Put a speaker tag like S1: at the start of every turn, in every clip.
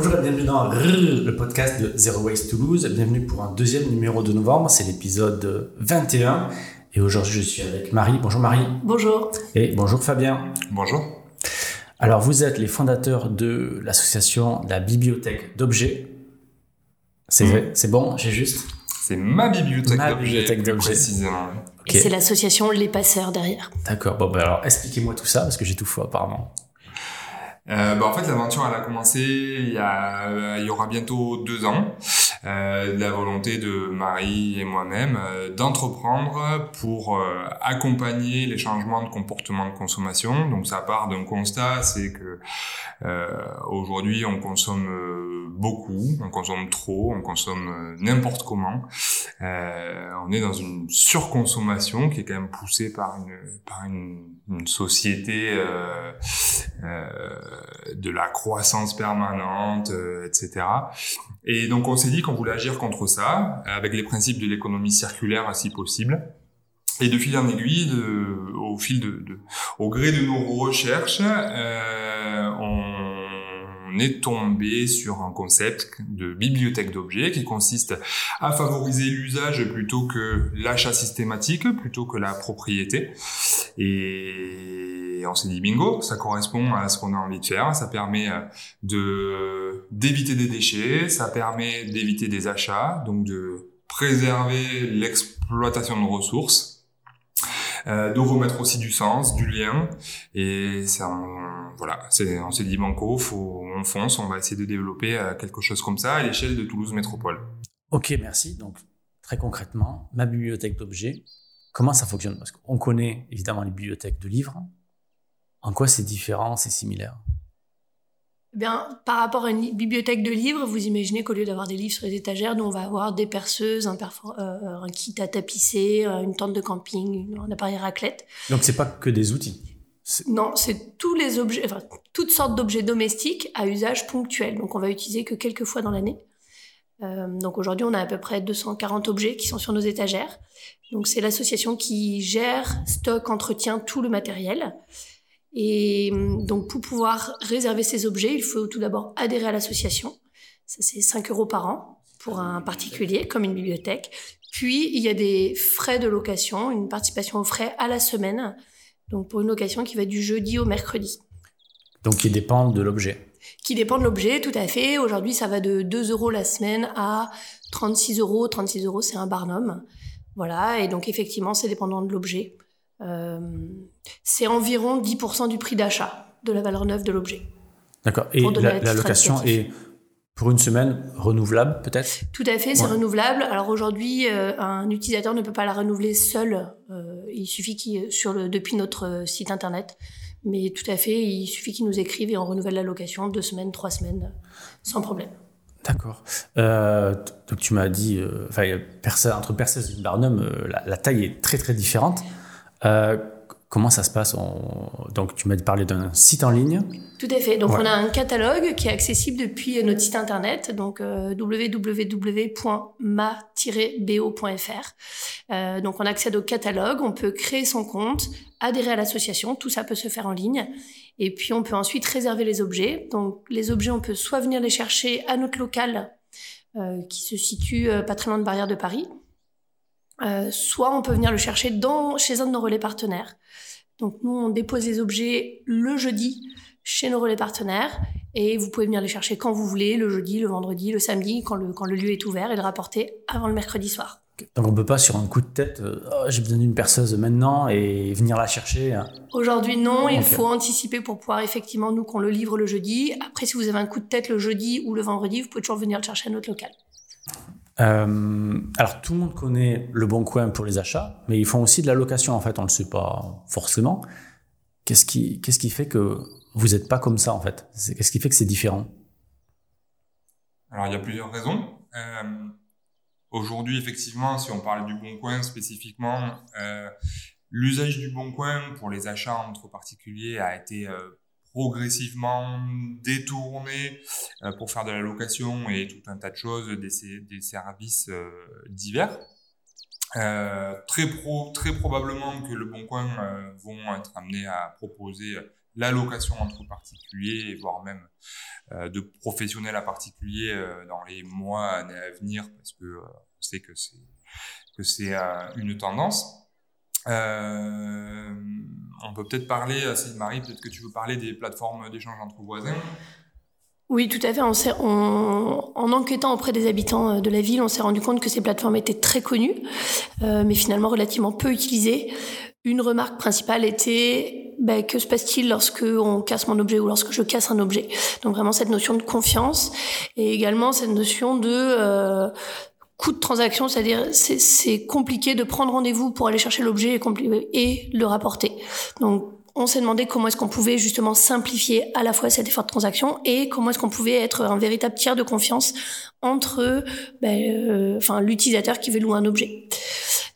S1: Bonjour et bienvenue dans le podcast de Zero Waste Toulouse. Bienvenue pour un deuxième numéro de novembre, c'est l'épisode 21. Et aujourd'hui, je suis avec Marie. Bonjour Marie.
S2: Bonjour.
S1: Et bonjour Fabien.
S3: Bonjour.
S1: Alors, vous êtes les fondateurs de l'association La Bibliothèque d'Objets. C'est
S3: Mm.
S1: vrai, c'est bon, j'ai juste.
S3: C'est ma bibliothèque
S1: Ma
S3: d'objets,
S1: bibliothèque
S3: plus
S1: d'objets.
S3: précisément.
S1: Ok.
S2: Et c'est l'association Les Passeurs derrière.
S1: D'accord. Bon, ben alors, expliquez-moi tout ça parce que j'ai tout faux apparemment.
S3: Euh, bah, en fait, l'aventure, elle a commencé il y, a, euh, il y aura bientôt deux ans. Euh, de la volonté de Marie et moi-même euh, d'entreprendre pour euh, accompagner les changements de comportement de consommation. Donc, ça part d'un constat, c'est que aujourd'hui, on consomme beaucoup, on consomme trop, on consomme n'importe comment. Euh, on est dans une surconsommation qui est quand même poussée par une par une, une société euh, euh, de la croissance permanente, etc. Et donc on s'est dit qu'on voulait agir contre ça avec les principes de l'économie circulaire si possible. Et de fil en aiguille, au fil de- au gré de nos recherches, euh, on est tombé sur un concept de bibliothèque d'objets qui consiste à favoriser l'usage plutôt que l'achat systématique, plutôt que la propriété. Et on s'est dit bingo, ça correspond à ce qu'on a envie de faire. Ça permet euh, d'éviter des déchets, ça permet d'éviter des achats, donc de préserver l'exploitation de ressources, euh, de remettre aussi du sens, du lien. Et voilà, on s'est dit banco, faut, on fonce, on va essayer de développer euh, quelque chose comme ça à l'échelle de Toulouse Métropole.
S1: Ok, merci. Donc, très concrètement, ma bibliothèque d'objets, comment ça fonctionne? Parce qu'on connaît évidemment les bibliothèques de livres. En quoi c'est différent, c'est similaire?
S2: Bien, par rapport à une bibliothèque de livres, vous imaginez qu'au lieu d'avoir des livres sur les étagères, nous on va avoir des perceuses, un, euh, un kit à tapisser, euh, une tente de camping, un appareil raclette.
S1: Donc, c'est pas que des outils.
S2: Non, c'est tous les objets, enfin, toutes sortes d'objets domestiques à usage ponctuel. Donc on va utiliser que quelques fois dans l'année. Euh, donc aujourd'hui, on a à peu près 240 objets qui sont sur nos étagères. Donc c'est l'association qui gère, stocke, entretient tout le matériel. Et hum, donc pour pouvoir réserver ces objets, il faut tout d'abord adhérer à l'association. Ça c'est 5 euros par an pour un particulier, comme une bibliothèque. Puis il y a des frais de location, une participation aux frais à la semaine. Donc pour une location qui va du jeudi au mercredi.
S1: Donc, qui dépendent de l'objet.
S2: Qui dépend de l'objet, tout à fait. Aujourd'hui, ça va de 2 euros la semaine à 36 euros. 36 euros, c'est un barnum. Voilà, et donc effectivement, c'est dépendant de l'objet. Euh, c'est environ 10% du prix d'achat de la valeur neuve de l'objet.
S1: D'accord. Et la, location est pour une semaine renouvelable, peut-être?
S2: Tout à fait, c'est
S1: Ouais.
S2: renouvelable. Alors aujourd'hui, euh, un utilisateur ne peut pas la renouveler seul. Euh, il suffit qu'il sur le depuis notre site internet. Mais tout à fait, il suffit qu'il nous écrive et on renouvelle la location deux semaines, trois semaines, sans problème.
S1: D'accord. Euh, donc, tu m'as dit, enfin, entre Perseus et Barnum, la, la taille est très, très différente. Euh, comment ça se passe On- Donc, tu m'as parlé d'un site en ligne.
S2: Tout à fait. Donc,
S1: Ouais.
S2: on a un catalogue qui est accessible depuis notre site internet, donc euh, www.ma-bo.fr. Euh, donc, on accède au catalogue, on peut créer son compte, adhérer à l'association, tout ça peut se faire en ligne. Et puis, on peut ensuite réserver les objets. Donc, les objets, on peut soit venir les chercher à notre local, euh, qui se situe pas très loin de Barrière de Paris, euh, soit on peut venir le chercher dans, chez un de nos relais partenaires. Donc, nous, on dépose les objets le jeudi chez nos relais partenaires et vous pouvez venir les chercher quand vous voulez, le jeudi, le vendredi, le samedi, quand le, quand le lieu est ouvert et le rapporter avant le mercredi soir.
S1: Donc, on ne peut pas, sur un coup de tête, euh, Oh, j'ai besoin d'une perceuse maintenant et venir la chercher. hein.
S2: Aujourd'hui, non, il faut anticiper pour pouvoir effectivement, nous, qu'on le livre le jeudi. Après, si vous avez un coup de tête le jeudi ou le vendredi, vous pouvez toujours venir le chercher à notre local.
S1: Euh, alors, tout le monde connaît le Bon Coin pour les achats, mais ils font aussi de la location, en fait, on ne le sait pas forcément. Qu'est-ce qui, fait que vous n'êtes pas comme ça, en fait? Qu'est-ce qui fait que c'est différent?
S3: Alors, il y a plusieurs raisons. Euh, Aujourd'hui, effectivement, si on parle du Bon Coin spécifiquement, euh, l'usage du Bon Coin pour les achats entre particuliers a été progressivement détourné euh, pour faire de la location et tout un tas de choses, des, services euh, divers. Euh, très, très probablement que le Bon Coin vont être amenés à proposer la location entre particuliers, voire même de professionnels à particuliers dans les mois, années à venir, parce que on sait que c'est que c'est une tendance. Euh, peut-être parler, Marie, peut-être que tu veux parler des plateformes d'échange entre voisins.
S2: Oui, tout à fait. en enquêtant auprès des habitants euh, de la ville, on s'est rendu compte que ces plateformes étaient très connues, euh, mais finalement relativement peu utilisées. Une remarque principale était ben, que se passe-t-il lorsque on casse mon objet ou lorsque je casse un objet? Donc vraiment cette notion de confiance et également cette notion de euh, coût de transaction, c'est-à-dire c'est compliqué de prendre rendez-vous pour aller chercher l'objet et, et le rapporter. Donc on s'est demandé comment est-ce qu'on pouvait justement simplifier à la fois cet effort de transaction et comment est-ce qu'on pouvait être un véritable tiers de confiance entre ben, euh, enfin l'utilisateur qui veut louer un objet.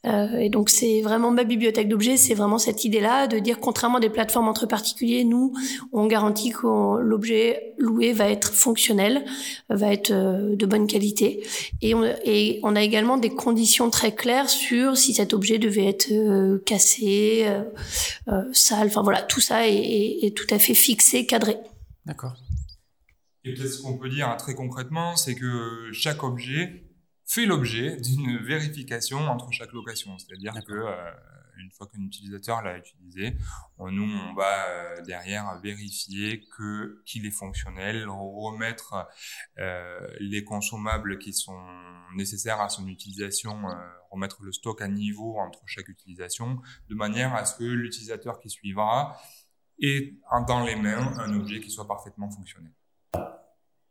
S2: Euh, et donc c'est vraiment ma bibliothèque d'objets, c'est vraiment cette idée-là de dire contrairement à des plateformes entre particuliers, nous on garantit que l'objet loué va être fonctionnel, va être euh, de bonne qualité, et on, et on a également des conditions très claires sur si cet objet devait être euh, cassé, sale, enfin voilà, tout ça est, est, tout à fait fixé, cadré.
S1: D'accord.
S3: Et peut-être ce qu'on peut dire hein, très concrètement, c'est que chaque objet fait l'objet d'une vérification entre chaque location. C'est-à-dire que euh, une fois qu'un utilisateur l'a utilisé, nous on va euh, derrière vérifier que qu'il est fonctionnel, remettre euh, les consommables qui sont nécessaires à son utilisation, remettre le stock à niveau entre chaque utilisation, de manière à ce que l'utilisateur qui suivra ait dans les mains un objet qui soit parfaitement fonctionnel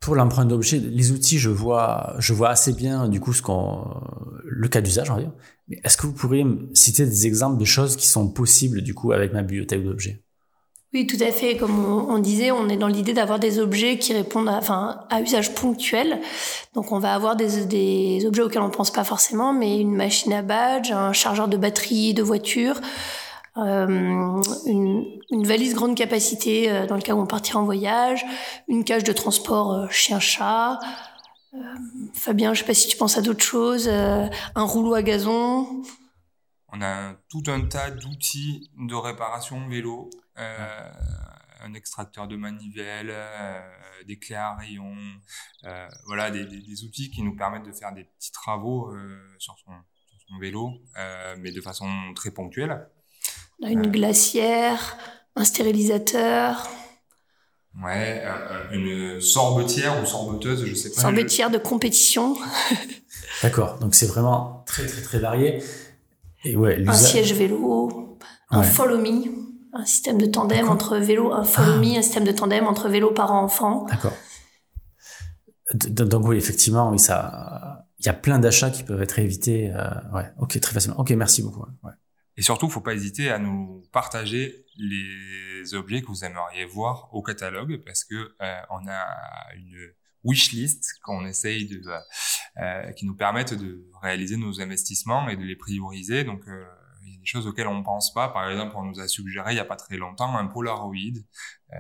S1: pour l'empreinte d'objet, les outils, je vois, je vois assez bien du coup le cas d'usage, on va dire. Mais est-ce que vous pourriez me citer des exemples de choses qui sont possibles du coup avec ma bibliothèque d'objets?
S2: Oui, tout à fait. Comme on, disait, on est dans l'idée d'avoir des objets qui répondent à, enfin, à usage ponctuel. Donc, on va avoir des, objets auxquels on ne pense pas forcément, mais une machine à badge, un chargeur de batterie de voiture, une, une, valise grande capacité euh, dans le cas où on partira en voyage, une cage de transport euh, chien-chat. Fabien, je sais pas si tu penses à d'autres choses, un rouleau à gazon.
S3: On a tout un tas d'outils de réparation vélo, un extracteur de manivelle, des clés à rayons, voilà, des, outils qui nous permettent de faire des petits travaux sur, son, vélo, mais de façon très ponctuelle
S2: une glacière, un stérilisateur.
S3: Ouais, euh, une sorbetière ou sorbeteuse, je sais pas.
S2: Sorbetière de compétition.
S1: D'accord, donc c'est vraiment très très très varié.
S2: Et ouais, un siège vélo, un follow me, un système de tandem entre vélo, un follow me, un système de tandem entre vélo parents-enfants.
S1: D'accord. Donc oui, effectivement, oui, ça, il y a plein d'achats qui peuvent être évités. Euh, ouais, ok, très facilement. Ok, merci beaucoup. Ouais.
S3: Et surtout, faut pas hésiter à nous partager les objets que vous aimeriez voir au catalogue parce que euh, on a une wishlist qu'on essaye de, euh, qui nous permettent de réaliser nos investissements et de les prioriser. Donc, euh, il y a des choses auxquelles on pense pas. Par exemple, on nous a suggéré il y a pas très longtemps un Polaroid. Euh,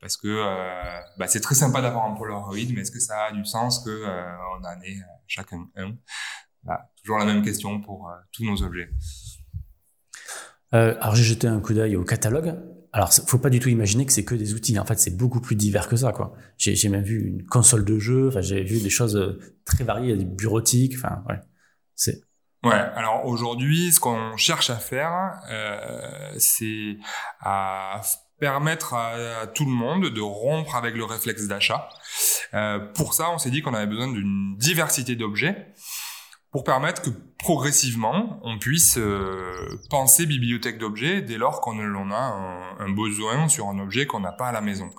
S3: parce que euh, bah, c'est très sympa d'avoir un Polaroid, mais est-ce que ça a du sens que euh, on en ait chacun un? Bah, Toujours la même question pour tous nos objets.
S1: Euh, alors j'ai jeté un coup d'œil au catalogue. Alors faut pas du tout imaginer que c'est que des outils. En fait, c'est beaucoup plus divers que ça. quoi. J'ai même vu une console de jeu. Enfin, j'ai vu des choses euh, très variées, des bureautiques. Enfin, ouais. C'est
S3: Ouais, alors aujourd'hui, ce qu'on cherche à faire, euh, c'est à permettre à, tout le monde de rompre avec le réflexe d'achat. Euh, pour ça, on s'est dit qu'on avait besoin d'une diversité d'objets pour permettre que progressivement on puisse euh, penser bibliothèque d'objets dès lors qu'on a un, besoin sur un objet qu'on n'a pas à la maison.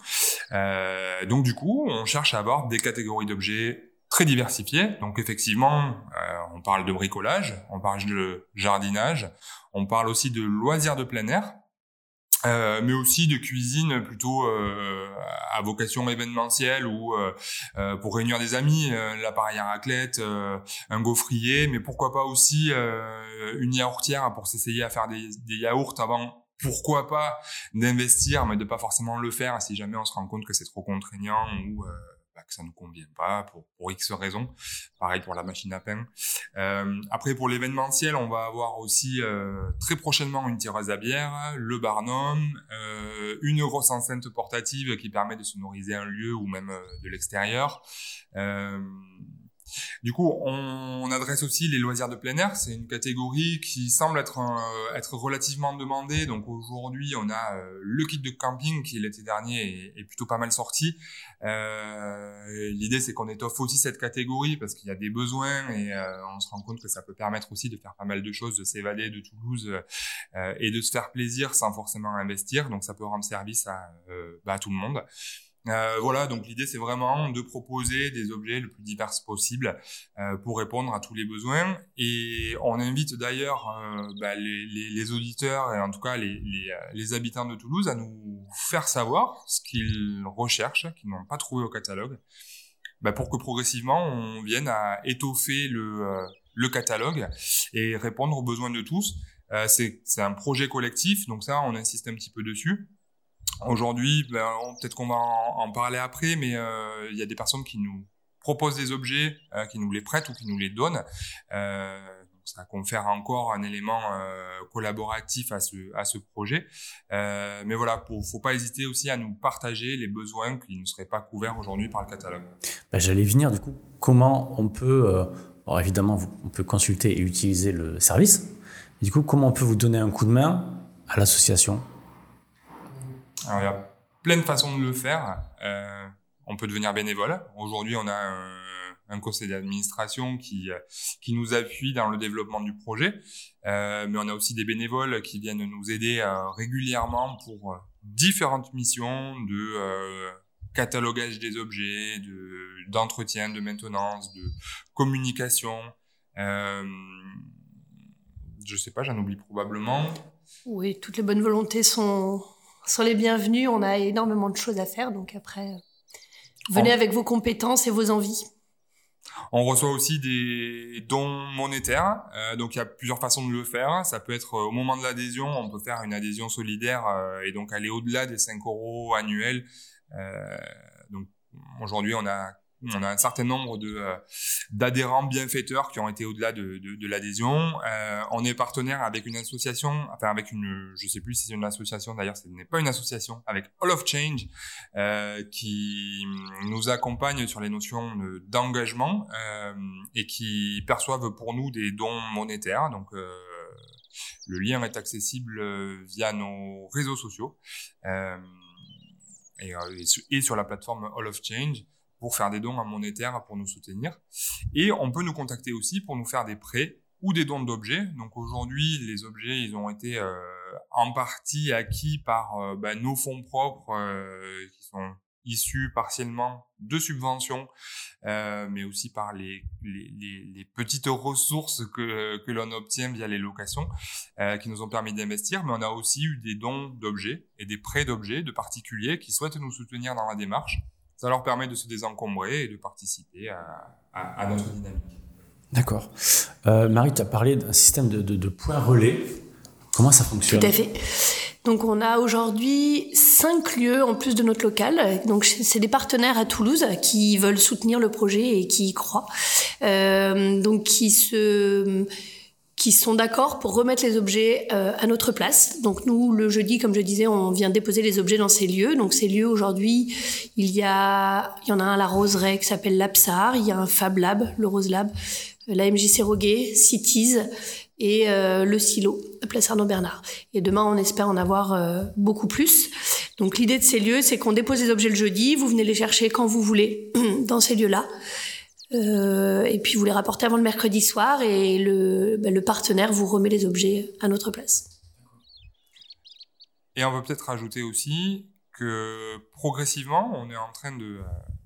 S3: Euh, donc du coup, on cherche à avoir des catégories d'objets très diversifiées. Donc effectivement, euh, on parle de bricolage, on parle de jardinage, on parle aussi de loisirs de plein air. Euh, mais aussi de cuisine plutôt euh, à vocation événementielle ou euh, pour réunir des amis, l'appareil à raclette, un gaufrier, mais pourquoi pas aussi une yaourtière pour s'essayer à faire des, des yaourts avant pourquoi pas d'investir, mais de pas forcément le faire si jamais on se rend compte que c'est trop contraignant ou bah, que ça ne convient pas pour, pour X raisons. Pareil pour la machine à pain. Euh, après, pour l'événementiel, on va avoir aussi euh, très prochainement une tireuse à bière, le Barnum, euh, une grosse enceinte portative qui permet de sonoriser un lieu ou même euh, de l'extérieur. Euh, du coup, on, adresse aussi les loisirs de plein air. C'est une catégorie qui semble être, être relativement demandée. Donc aujourd'hui, on a euh, le kit de camping qui l'été dernier est, plutôt pas mal sorti. Euh, L'idée, c'est qu'on étoffe aussi cette catégorie parce qu'il y a des besoins et euh, on se rend compte que ça peut permettre aussi de faire pas mal de choses, de s'évader de Toulouse euh, et de se faire plaisir sans forcément investir. Donc ça peut rendre service à, bah, à tout le monde. Euh, voilà, donc l'idée c'est vraiment de proposer des objets le plus divers possible euh, pour répondre à tous les besoins. Et on invite d'ailleurs euh, bah, les, auditeurs et en tout cas les, habitants de Toulouse à nous faire savoir ce qu'ils recherchent, qu'ils n'ont pas trouvé au catalogue, bah, pour que progressivement on vienne à étoffer le, le catalogue et répondre aux besoins de tous. C'est un projet collectif, donc ça on insiste un petit peu dessus. Aujourd'hui, ben, peut-être qu'on va en, parler après, mais euh, il y a des personnes qui nous proposent des objets, euh, qui nous les prêtent ou qui nous les donnent. Euh, ça confère encore un élément collaboratif à ce, projet. Mais voilà, il faut pas hésiter aussi à nous partager les besoins qui ne seraient pas couverts aujourd'hui par le catalogue.
S1: Ben, J'allais venir du coup, comment on peut, alors évidemment, on peut consulter et utiliser le service. Du coup, comment on peut vous donner un coup de main à l'association?
S3: Il y a plein de façons de le faire. Euh, on peut devenir bénévole. Aujourd'hui, on a un, un conseil d'administration qui, qui nous appuie dans le développement du projet. Euh, mais on a aussi des bénévoles qui viennent nous aider euh, régulièrement pour différentes missions de euh, catalogage des objets, de, d'entretien, de maintenance, de communication. Euh, je sais pas, j'en oublie probablement.
S2: Oui, toutes les bonnes volontés sont, sont les bienvenus. On a énormément de choses à faire. Donc après, venez avec vos compétences et vos envies.
S3: On reçoit aussi des dons monétaires. Euh, donc il y a plusieurs façons de le faire. Ça peut être euh, au moment de l'adhésion, on peut faire une adhésion solidaire euh, et donc aller au-delà des 5 euros annuels. donc aujourd'hui, on a on a un certain nombre de euh, d'adhérents bienfaiteurs qui ont été au-delà de, de, de l'adhésion. Euh, on est partenaire avec une association, enfin avec une, je sais plus si c'est une association d'ailleurs, ce n'est pas une association, avec All of Change, euh, qui nous accompagne sur les notions d'engagement euh, et qui perçoivent pour nous des dons monétaires. Donc le lien est accessible via nos réseaux sociaux et, et sur la plateforme All of Change pour faire des dons en monétaire pour nous soutenir. Et on peut nous contacter aussi pour nous faire des prêts ou des dons d'objets. Donc aujourd'hui, les objets, ils ont été euh, en partie acquis par euh, bah, nos fonds propres euh, qui sont issus partiellement de subventions, euh, mais aussi par les, les, les, petites ressources que, que l'on obtient via les locations, euh, qui nous ont permis d'investir. Mais on a aussi eu des dons d'objets et des prêts d'objets de particuliers qui souhaitent nous soutenir dans la démarche ça leur permet de se désencombrer et de participer à, à, à notre dynamique.
S1: D'accord. Euh, Marie, tu as parlé d'un système de, de, de points relais. Comment ça fonctionne?
S2: Tout à fait. Donc on a aujourd'hui cinq lieux en plus de notre local. Donc c'est des partenaires à Toulouse qui veulent soutenir le projet et qui y croient. Euh, donc qui se qui sont d'accord pour remettre les objets euh, à notre place. Donc nous, le jeudi, comme je disais, on vient déposer les objets dans ces lieux. Donc ces lieux, aujourd'hui, il y a, il y en a un à la Roseraie qui s'appelle l'Apsar, il y a un Fab Lab, le Rose Lab, euh, la MJC Roguet, Cities et euh, le Silo, à Place Arnaud Bernard. Et demain, on espère en avoir euh, beaucoup plus. Donc l'idée de ces lieux, c'est qu'on dépose les objets le jeudi, vous venez les chercher quand vous voulez dans ces lieux-là. Euh, et puis vous les rapportez avant le mercredi soir et le, ben, partenaire vous remet les objets à notre place.
S3: Et on peut peut-être rajouter aussi que progressivement, on est en train de,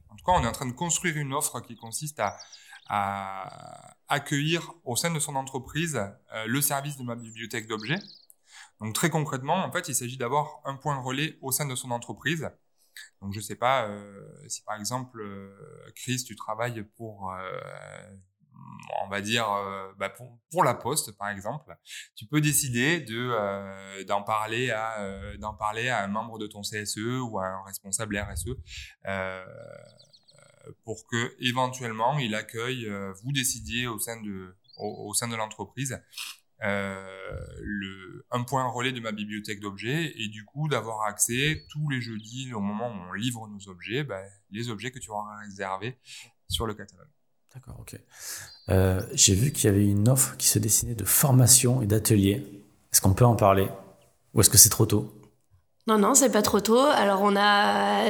S3: en tout cas, on est en train de construire une offre qui consiste à, à accueillir au sein de son entreprise euh, le service de ma bibliothèque d'objets. Donc très concrètement, en fait, il s'agit d'avoir un point relais au sein de son entreprise donc je sais pas euh, si par exemple euh, Chris tu travailles pour euh, on va dire bah pour, la poste par exemple tu peux décider de d'en parler à d'en parler à un membre de ton CSE ou à un responsable RSE pour que éventuellement il accueille, vous décidiez au sein de au, sein de l'entreprise le un point relais de ma bibliothèque d'objets et du coup d'avoir accès tous les jeudis au moment où on livre nos objets, ben, les objets que tu auras réservés sur le catalogue.
S1: D'accord, ok. Euh, j'ai vu qu'il y avait une offre qui se dessinait de formation et d'atelier. Est-ce qu'on peut en parler? Ou est-ce que c'est trop tôt?
S2: Non, non, c'est pas trop tôt. Alors, on a,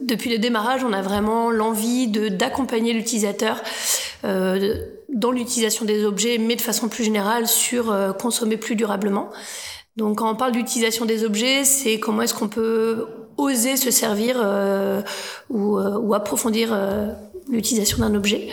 S2: depuis le démarrage, on a vraiment l'envie d'accompagner l'utilisateur euh, dans l'utilisation des objets, mais de façon plus générale sur euh, consommer plus durablement. Donc, quand on parle d'utilisation des objets, c'est comment est-ce qu'on peut oser se servir euh, ou, euh, ou, approfondir l'utilisation d'un objet.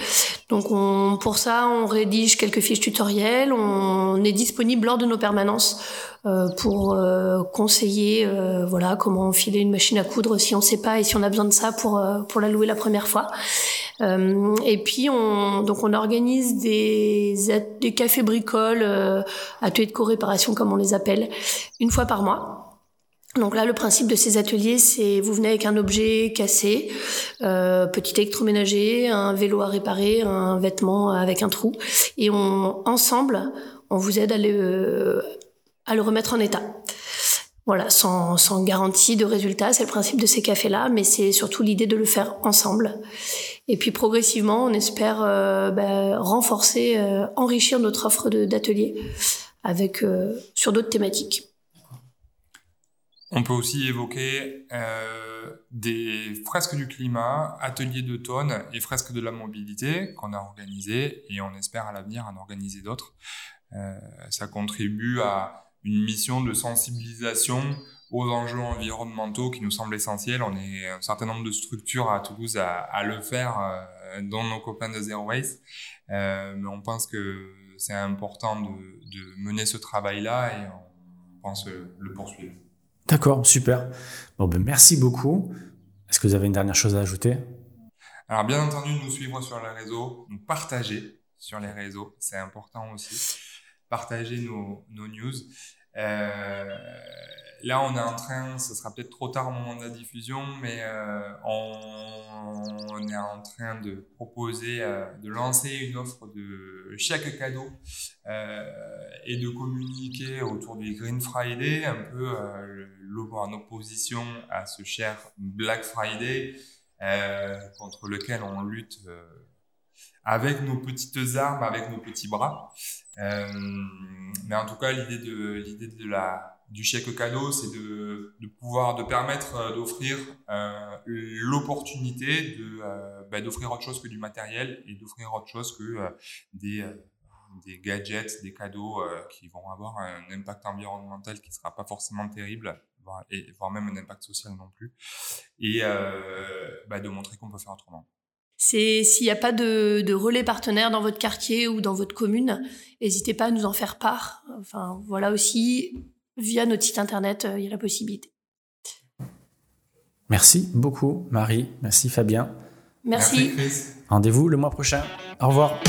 S2: Donc on, pour ça, on rédige quelques fiches tutoriels, on est disponible lors de nos permanences euh, pour euh, conseiller euh, voilà comment enfiler une machine à coudre si on ne sait pas et si on a besoin de ça pour pour la louer la première fois. et puis on donc on organise des des cafés bricoles, ateliers de co-réparation comme on les appelle, une fois par mois. Donc là, le principe de ces ateliers, c'est vous venez avec un objet cassé, euh, petit électroménager, un vélo à réparer, un vêtement avec un trou, et on ensemble, on vous aide à le, à le remettre en état. Voilà, sans, sans garantie de résultat, c'est le principe de ces cafés-là, mais c'est surtout l'idée de le faire ensemble. Et puis progressivement, on espère euh, ben, renforcer, euh, enrichir notre offre d'ateliers avec euh, sur d'autres thématiques.
S3: On peut aussi évoquer euh, des fresques du climat, ateliers d'automne et fresques de la mobilité qu'on a organisés et on espère à l'avenir en organiser d'autres. Euh, ça contribue à une mission de sensibilisation aux enjeux environnementaux qui nous semblent essentiels. On est un certain nombre de structures à Toulouse à, le faire, euh, dont nos copains de Zero Waste. Euh, mais on pense que c'est important de, de, mener ce travail-là et on pense le poursuivre.
S1: D'accord, super. Bon, ben, merci beaucoup. Est-ce que vous avez une dernière chose à ajouter?
S3: Alors, bien entendu, nous suivre sur les réseaux, nous partager sur les réseaux, c'est important aussi. Partager nos, nos news. Euh, là, on est en train, ce sera peut-être trop tard au moment de la diffusion, mais euh, on, est en train de proposer, euh, de lancer une offre de chaque cadeau et de communiquer autour du Green Friday, un peu en opposition à ce cher Black Friday contre lequel on lutte avec nos petites armes, avec nos petits bras. mais en tout cas, l'idée de l'idée de la du chèque cadeau, c'est de, de, pouvoir, de permettre euh, d'offrir euh, l'opportunité de euh, bah, d'offrir autre chose que du matériel et d'offrir autre chose que euh, des euh, des gadgets, des cadeaux qui vont avoir un impact environnemental qui sera pas forcément terrible, voire, et voire même un impact social non plus, et bah, de montrer qu'on peut faire autrement.
S2: C'est s'il n'y a pas de, de, relais partenaires dans votre quartier ou dans votre commune, n'hésitez pas à nous en faire part. Enfin, voilà aussi via notre site internet, euh, il y a la possibilité.
S1: Merci beaucoup, Marie. Merci, Fabien.
S2: Merci.
S3: Merci
S1: Rendez-vous le mois prochain. Au revoir.